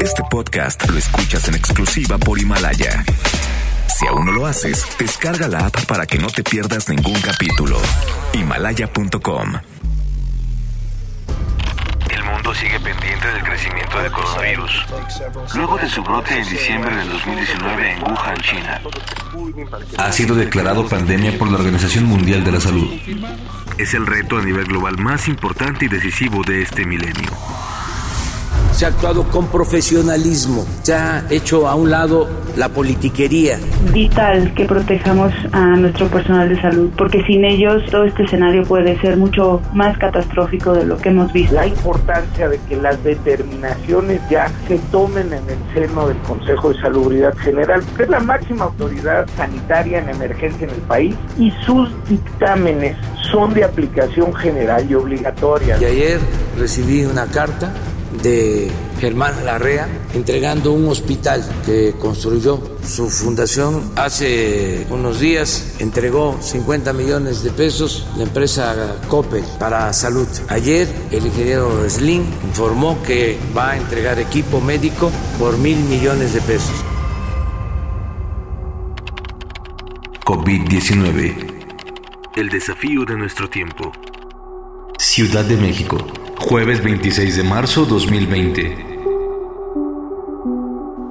Este podcast lo escuchas en exclusiva por Himalaya. Si aún no lo haces, descarga la app para que no te pierdas ningún capítulo. Himalaya.com El mundo sigue pendiente del crecimiento del coronavirus. Luego de su brote en diciembre del 2019 en Wuhan, China. Ha sido declarado pandemia por la Organización Mundial de la Salud. Es el reto a nivel global más importante y decisivo de este milenio se ha actuado con profesionalismo, se ha hecho a un lado la politiquería. Vital que protejamos a nuestro personal de salud, porque sin ellos todo este escenario puede ser mucho más catastrófico de lo que hemos visto. La importancia de que las determinaciones ya se tomen en el seno del Consejo de Salubridad General, que es la máxima autoridad sanitaria en emergencia en el país, y sus dictámenes son de aplicación general y obligatoria. Y ayer recibí una carta de Germán Larrea, entregando un hospital que construyó su fundación. Hace unos días entregó 50 millones de pesos la empresa Coppel para salud. Ayer el ingeniero Slim informó que va a entregar equipo médico por mil millones de pesos. COVID-19. El desafío de nuestro tiempo. Ciudad de México, jueves 26 de marzo 2020.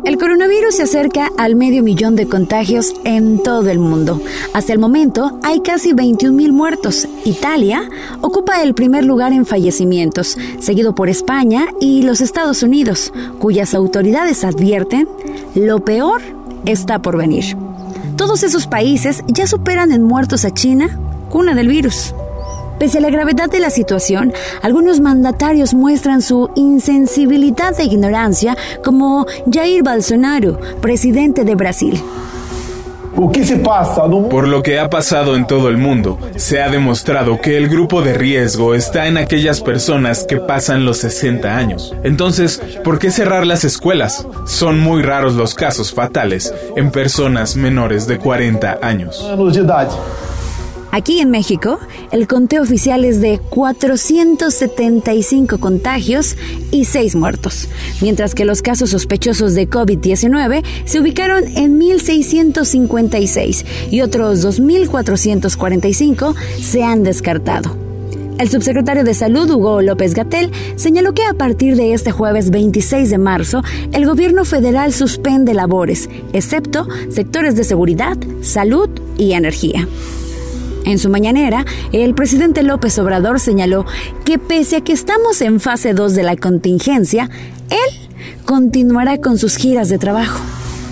El coronavirus se acerca al medio millón de contagios en todo el mundo. Hasta el momento hay casi 21 mil muertos. Italia ocupa el primer lugar en fallecimientos, seguido por España y los Estados Unidos, cuyas autoridades advierten lo peor está por venir. Todos esos países ya superan en muertos a China, cuna del virus. Pese a la gravedad de la situación, algunos mandatarios muestran su insensibilidad e ignorancia, como Jair Bolsonaro, presidente de Brasil. Por lo que ha pasado en todo el mundo, se ha demostrado que el grupo de riesgo está en aquellas personas que pasan los 60 años. Entonces, ¿por qué cerrar las escuelas? Son muy raros los casos fatales en personas menores de 40 años. Aquí en México, el conteo oficial es de 475 contagios y 6 muertos, mientras que los casos sospechosos de COVID-19 se ubicaron en 1.656 y otros 2.445 se han descartado. El subsecretario de Salud, Hugo López Gatel, señaló que a partir de este jueves 26 de marzo, el gobierno federal suspende labores, excepto sectores de seguridad, salud y energía. En su mañanera, el presidente López Obrador señaló que pese a que estamos en fase 2 de la contingencia, él continuará con sus giras de trabajo.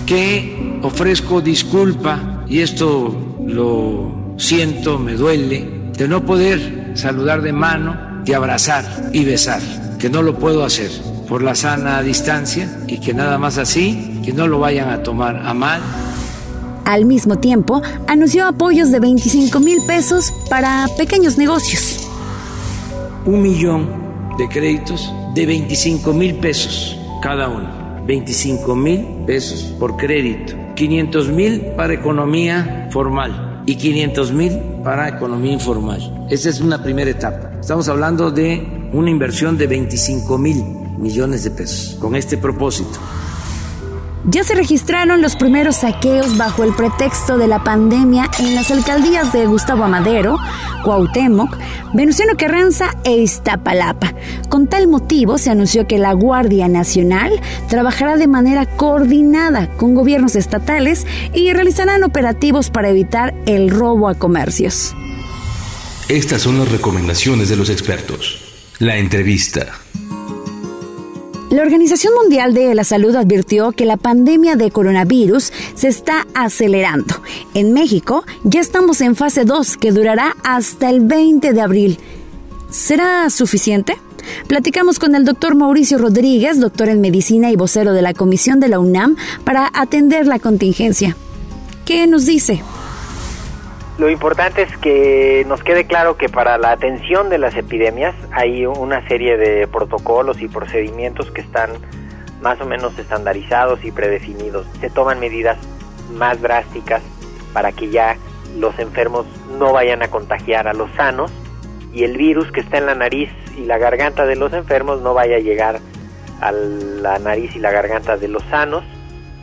Que ofrezco disculpa, y esto lo siento, me duele, de no poder saludar de mano, de abrazar y besar, que no lo puedo hacer por la sana distancia y que nada más así, que no lo vayan a tomar a mal. Al mismo tiempo, anunció apoyos de 25 mil pesos para pequeños negocios. Un millón de créditos de 25 mil pesos cada uno. 25 mil pesos por crédito. 500 mil para economía formal y 500 mil para economía informal. Esa es una primera etapa. Estamos hablando de una inversión de 25 mil millones de pesos con este propósito. Ya se registraron los primeros saqueos bajo el pretexto de la pandemia en las alcaldías de Gustavo Amadero, Cuauhtémoc, Venustiano Carranza e Iztapalapa. Con tal motivo se anunció que la Guardia Nacional trabajará de manera coordinada con gobiernos estatales y realizarán operativos para evitar el robo a comercios. Estas son las recomendaciones de los expertos. La entrevista. La Organización Mundial de la Salud advirtió que la pandemia de coronavirus se está acelerando. En México ya estamos en fase 2 que durará hasta el 20 de abril. ¿Será suficiente? Platicamos con el doctor Mauricio Rodríguez, doctor en medicina y vocero de la Comisión de la UNAM, para atender la contingencia. ¿Qué nos dice? Lo importante es que nos quede claro que para la atención de las epidemias hay una serie de protocolos y procedimientos que están más o menos estandarizados y predefinidos. Se toman medidas más drásticas para que ya los enfermos no vayan a contagiar a los sanos y el virus que está en la nariz y la garganta de los enfermos no vaya a llegar a la nariz y la garganta de los sanos,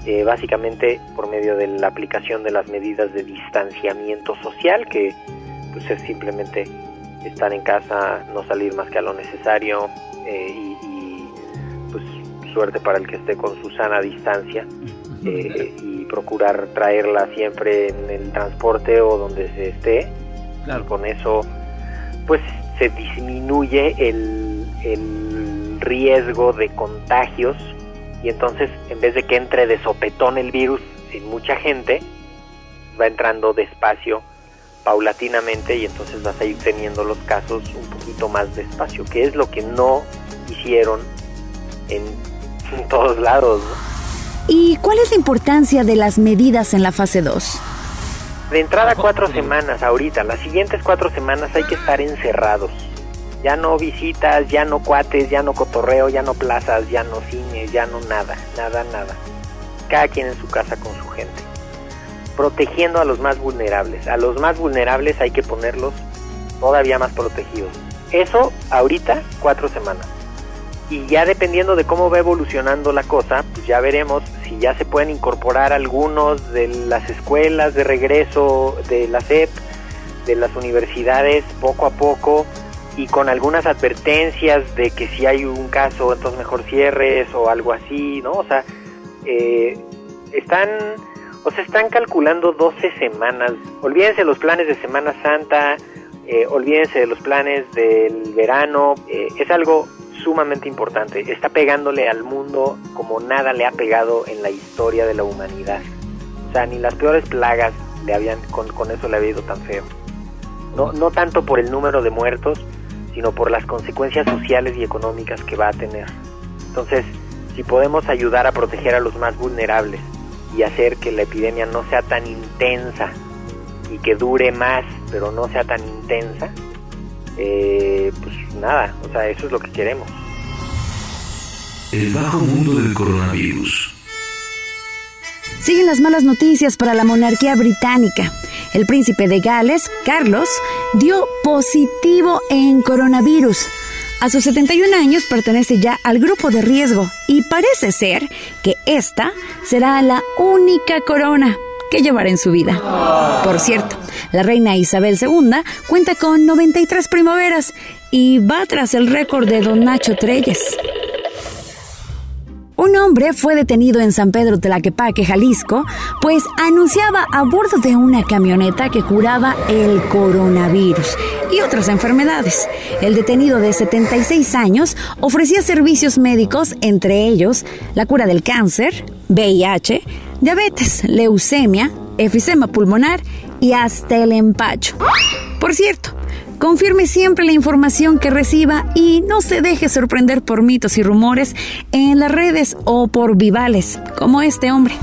eh, básicamente por medio de la aplicación de las medidas de distanciamiento social, que pues es simplemente estar en casa, no salir más que a lo necesario eh, y, pues suerte para el que esté con su sana distancia eh, y procurar traerla siempre en el transporte o donde se esté. Con eso pues se disminuye el, el riesgo de contagios y entonces en vez de que entre de sopetón el virus en mucha gente, va entrando despacio, paulatinamente y entonces vas a ir teniendo los casos un poquito más despacio, que es lo que no hicieron en, todos lados. ¿Y cuál es la importancia de las medidas en la fase 2? De entrada cuatro semanas ahorita, las siguientes cuatro semanas hay que estar encerrados ya no visitas, ya no cuates, ya no cotorreo, ya no plazas, ya no cines, ya no nada, nada, nada. Cada quien en su casa con su gente. Protegiendo a los más vulnerables. A los más vulnerables hay que ponerlos todavía más protegidos. Eso ahorita, cuatro semanas. Y ya dependiendo de cómo va evolucionando la cosa, pues ya veremos si ya se pueden incorporar algunos de las escuelas de regreso de la SEP, de las universidades, poco a poco y con algunas advertencias de que si hay un caso, entonces mejor cierres o algo así, ¿no? O sea, eh, están, o sea, están calculando 12 semanas. Olvídense los planes de Semana Santa, eh, olvídense de los planes del verano, eh, es algo sumamente importante. Está pegándole al mundo como nada le ha pegado en la historia de la humanidad. O sea, ni las peores plagas le habían, con, con eso le había ido tan feo. No, no tanto por el número de muertos, sino por las consecuencias sociales y económicas que va a tener. Entonces, si podemos ayudar a proteger a los más vulnerables y hacer que la epidemia no sea tan intensa y que dure más, pero no sea tan intensa, eh, pues nada, o sea, eso es lo que queremos. El bajo mundo del coronavirus. Siguen las malas noticias para la monarquía británica. El príncipe de Gales, Carlos, dio positivo en coronavirus. A sus 71 años pertenece ya al grupo de riesgo y parece ser que esta será la única corona que llevará en su vida. Por cierto, la reina Isabel II cuenta con 93 primaveras y va tras el récord de don Nacho Treyes. Un hombre fue detenido en San Pedro Tlaquepaque, Jalisco, pues anunciaba a bordo de una camioneta que curaba el coronavirus y otras enfermedades. El detenido de 76 años ofrecía servicios médicos, entre ellos la cura del cáncer, VIH, diabetes, leucemia, efisema pulmonar y hasta el empacho. Por cierto, Confirme siempre la información que reciba y no se deje sorprender por mitos y rumores en las redes o por vivales, como este hombre.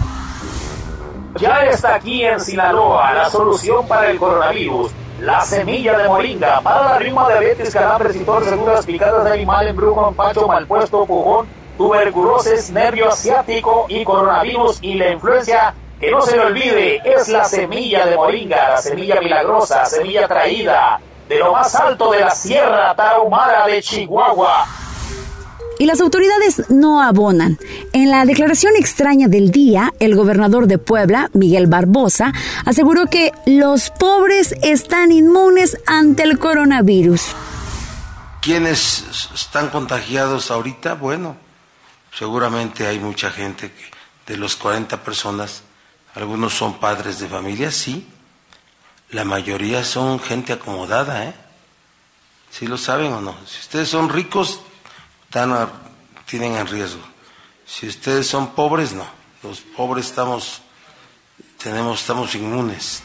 Ya está aquí en Sinaloa la solución para el coronavirus. La semilla de moringa para la rima, diabetes, calambres y todas seguras picadas de animal, embrujo, empacho, malpuesto, pujón, tuberculosis, nervio asiático y coronavirus y la influencia que no se le olvide, es la semilla de moringa, la semilla milagrosa, semilla traída de lo más alto de la Sierra Tarahumara de Chihuahua. Y las autoridades no abonan. En la declaración extraña del día, el gobernador de Puebla, Miguel Barbosa, aseguró que los pobres están inmunes ante el coronavirus. ¿Quiénes están contagiados ahorita? Bueno, seguramente hay mucha gente que de los 40 personas, algunos son padres de familia, sí, la mayoría son gente acomodada, ¿eh? ¿Sí lo saben o no? Si ustedes son ricos, están tienen en riesgo. Si ustedes son pobres, no. Los pobres estamos, tenemos, estamos inmunes.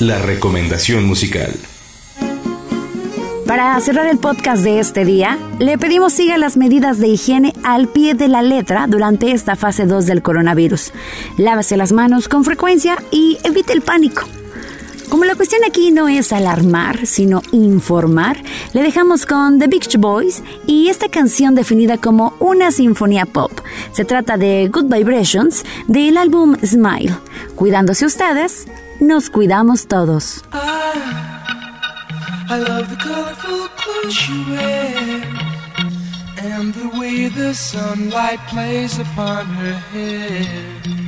La recomendación musical. Para cerrar el podcast de este día, le pedimos siga las medidas de higiene al pie de la letra durante esta fase 2 del coronavirus. Lávase las manos con frecuencia y evite el pánico. Como la cuestión aquí no es alarmar, sino informar, le dejamos con The Beach Boys y esta canción definida como una sinfonía pop. Se trata de Good Vibrations del álbum Smile. Cuidándose ustedes, nos cuidamos todos. Hair.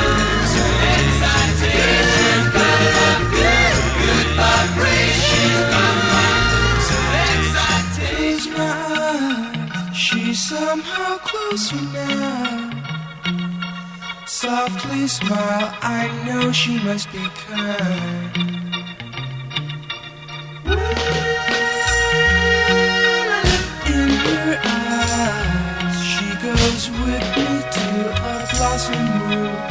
Somehow closer now. Softly smile, I know she must be kind. In her eyes, she goes with me to a blossom room.